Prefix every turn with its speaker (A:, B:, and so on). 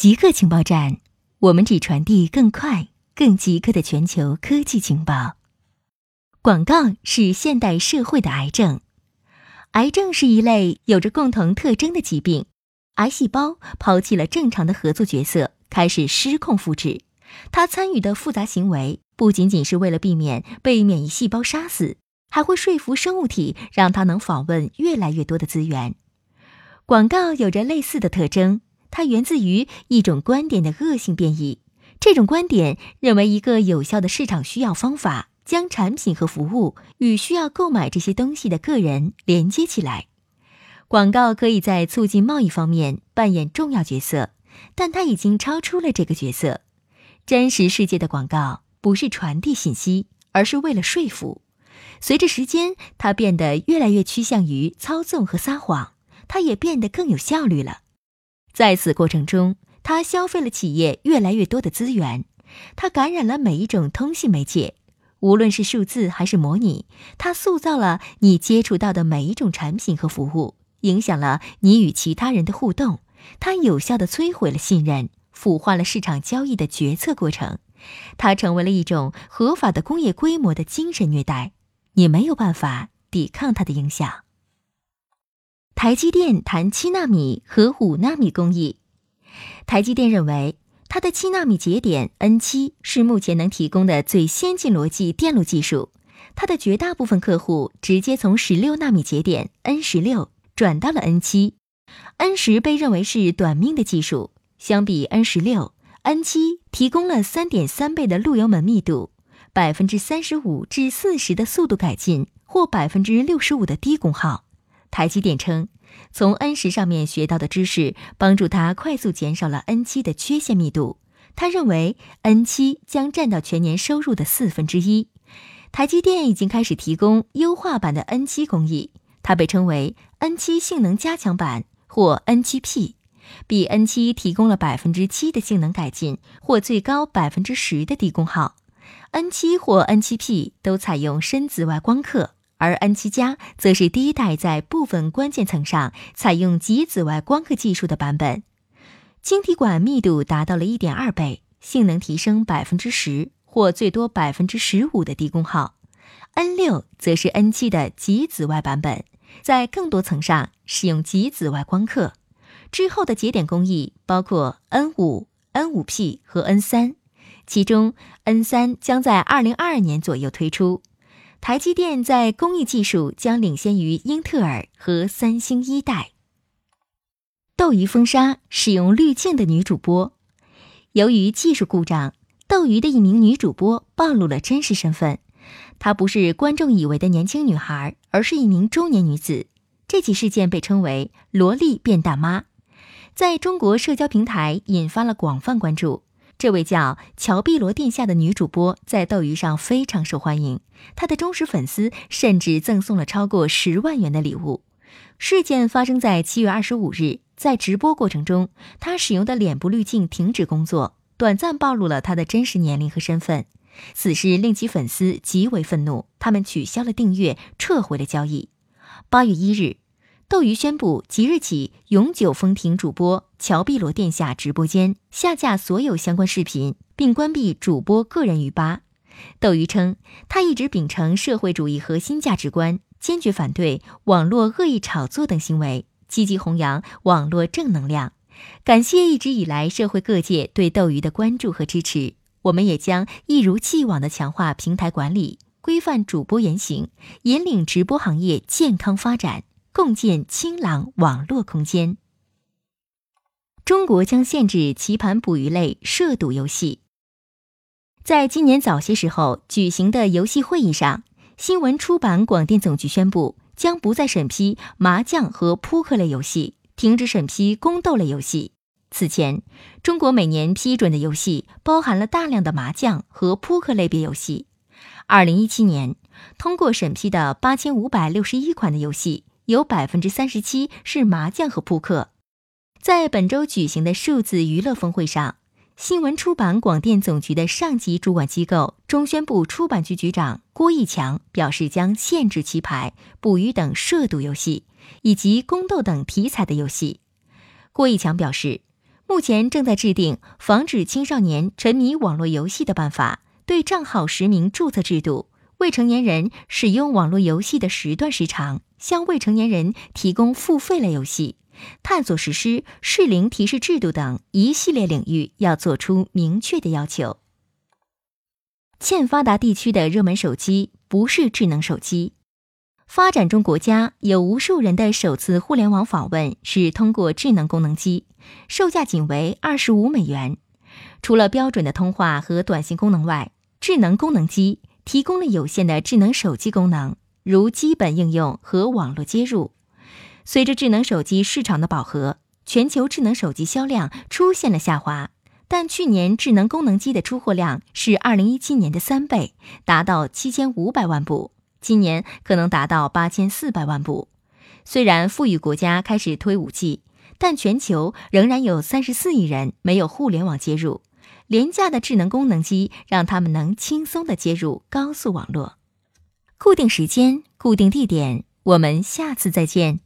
A: 极客情报站，我们只传递更快、更极客的全球科技情报。广告是现代社会的癌症。癌症是一类有着共同特征的疾病，癌细胞抛弃了正常的合作角色，开始失控复制。它参与的复杂行为不仅仅是为了避免被免疫细胞杀死，还会说服生物体让它能访问越来越多的资源。广告有着类似的特征。它源自于一种观点的恶性变异。这种观点认为，一个有效的市场需要方法将产品和服务与需要购买这些东西的个人连接起来。广告可以在促进贸易方面扮演重要角色，但它已经超出了这个角色。真实世界的广告不是传递信息，而是为了说服。随着时间，它变得越来越趋向于操纵和撒谎。它也变得更有效率了。在此过程中，它消费了企业越来越多的资源，它感染了每一种通信媒介，无论是数字还是模拟，它塑造了你接触到的每一种产品和服务，影响了你与其他人的互动，它有效地摧毁了信任，腐化了市场交易的决策过程，它成为了一种合法的工业规模的精神虐待，你没有办法抵抗它的影响。台积电谈七纳米和五纳米工艺。台积电认为，它的七纳米节点 N 七是目前能提供的最先进逻辑电路技术。它的绝大部分客户直接从十六纳米节点 N 十六转到了 N 七。N 十被认为是短命的技术，相比 N 十六，N 七提供了三点三倍的路由门密度，百分之三十五至四十的速度改进，或百分之六十五的低功耗。台积电称，从 N 十上面学到的知识帮助他快速减少了 N 七的缺陷密度。他认为 N 七将占到全年收入的四分之一。台积电已经开始提供优化版的 N 七工艺，它被称为 N 七性能加强版或 N 七 P，比 N 七提供了百分之七的性能改进或最高百分之十的低功耗。N 七或 N 七 P 都采用深紫外光刻。而 N 七加则是第一代在部分关键层上采用极紫外光刻技术的版本，晶体管密度达到了一点二倍，性能提升百分之十或最多百分之十五的低功耗。N 六则是 N 七的极紫外版本，在更多层上使用极紫外光刻。之后的节点工艺包括 N 五、N 五 P 和 N 三，其中 N 三将在二零二二年左右推出。台积电在工艺技术将领先于英特尔和三星一代。斗鱼封杀使用滤镜的女主播，由于技术故障，斗鱼的一名女主播暴露了真实身份。她不是观众以为的年轻女孩，而是一名中年女子。这起事件被称为“萝莉变大妈”，在中国社交平台引发了广泛关注。这位叫乔碧罗殿下的女主播在斗鱼上非常受欢迎，她的忠实粉丝甚至赠送了超过十万元的礼物。事件发生在七月二十五日，在直播过程中，她使用的脸部滤镜停止工作，短暂暴露了她的真实年龄和身份。此事令其粉丝极为愤怒，他们取消了订阅，撤回了交易。八月一日。斗鱼宣布，即日起永久封停主播乔碧罗殿下直播间，下架所有相关视频，并关闭主播个人鱼吧。斗鱼称，他一直秉承社会主义核心价值观，坚决反对网络恶意炒作等行为，积极弘扬网络正能量。感谢一直以来社会各界对斗鱼的关注和支持，我们也将一如既往的强化平台管理，规范主播言行，引领直播行业健康发展。共建清朗网络空间。中国将限制棋盘捕鱼类涉赌游戏。在今年早些时候举行的游戏会议上，新闻出版广电总局宣布，将不再审批麻将和扑克类游戏，停止审批宫斗类游戏。此前，中国每年批准的游戏包含了大量的麻将和扑克类别游戏。二零一七年，通过审批的八千五百六十一款的游戏。有百分之三十七是麻将和扑克。在本周举行的数字娱乐峰会上，新闻出版广电总局的上级主管机构中宣部出版局局长郭义强表示，将限制棋牌、捕鱼等涉赌游戏以及宫斗等题材的游戏。郭义强表示，目前正在制定防止青少年沉迷网络游戏的办法，对账号实名注册制度、未成年人使用网络游戏的时段时长、向未成年人提供付费类游戏、探索实施适龄提示制度等一系列领域要做出明确的要求。欠发达地区的热门手机不是智能手机。发展中国家有无数人的首次互联网访问是通过智能功能机，售价仅为二十五美元。除了标准的通话和短信功能外，智能功能机提供了有限的智能手机功能，如基本应用和网络接入。随着智能手机市场的饱和，全球智能手机销量出现了下滑。但去年智能功能机的出货量是二零一七年的三倍，达到七千五百万部。今年可能达到八千四百万部。虽然富裕国家开始推五 G，但全球仍然有三十四亿人没有互联网接入。廉价的智能功能机让他们能轻松的接入高速网络。固定时间，固定地点，我们下次再见。